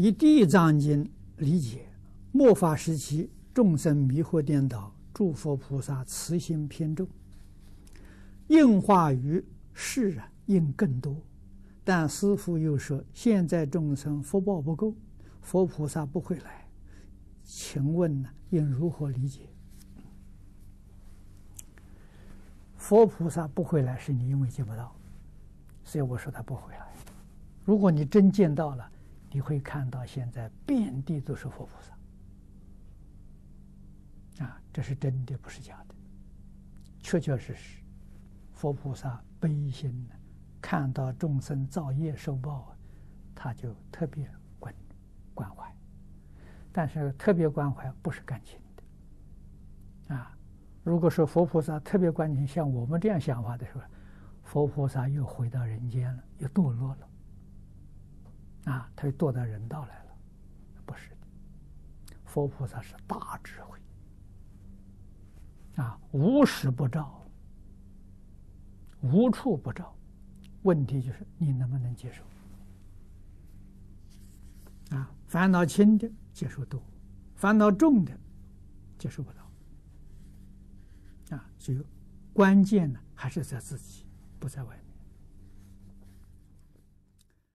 以《地藏经》理解，末法时期众生迷惑颠倒，诸佛菩萨慈心偏重，应化于世啊，应更多。但师父又说，现在众生福报不够，佛菩萨不会来，请问呢，应如何理解？佛菩萨不会来，是你因为见不到，所以我说他不会来。如果你真见到了，你会看到现在遍地都是佛菩萨，啊，这是真的，不是假的，确确实实，佛菩萨悲心呢，看到众生造业受报，他就特别关关怀，但是特别关怀不是感情的，啊，如果说佛菩萨特别关心，像我们这样想法的时候，佛菩萨又回到人间了，又堕落了。啊，他又堕到人道来了，不是的。佛菩萨是大智慧，啊，无时不照，无处不照。问题就是你能不能接受？啊，烦恼轻的接受多，烦恼重的接受不到。啊，所以关键呢还是在自己，不在外面。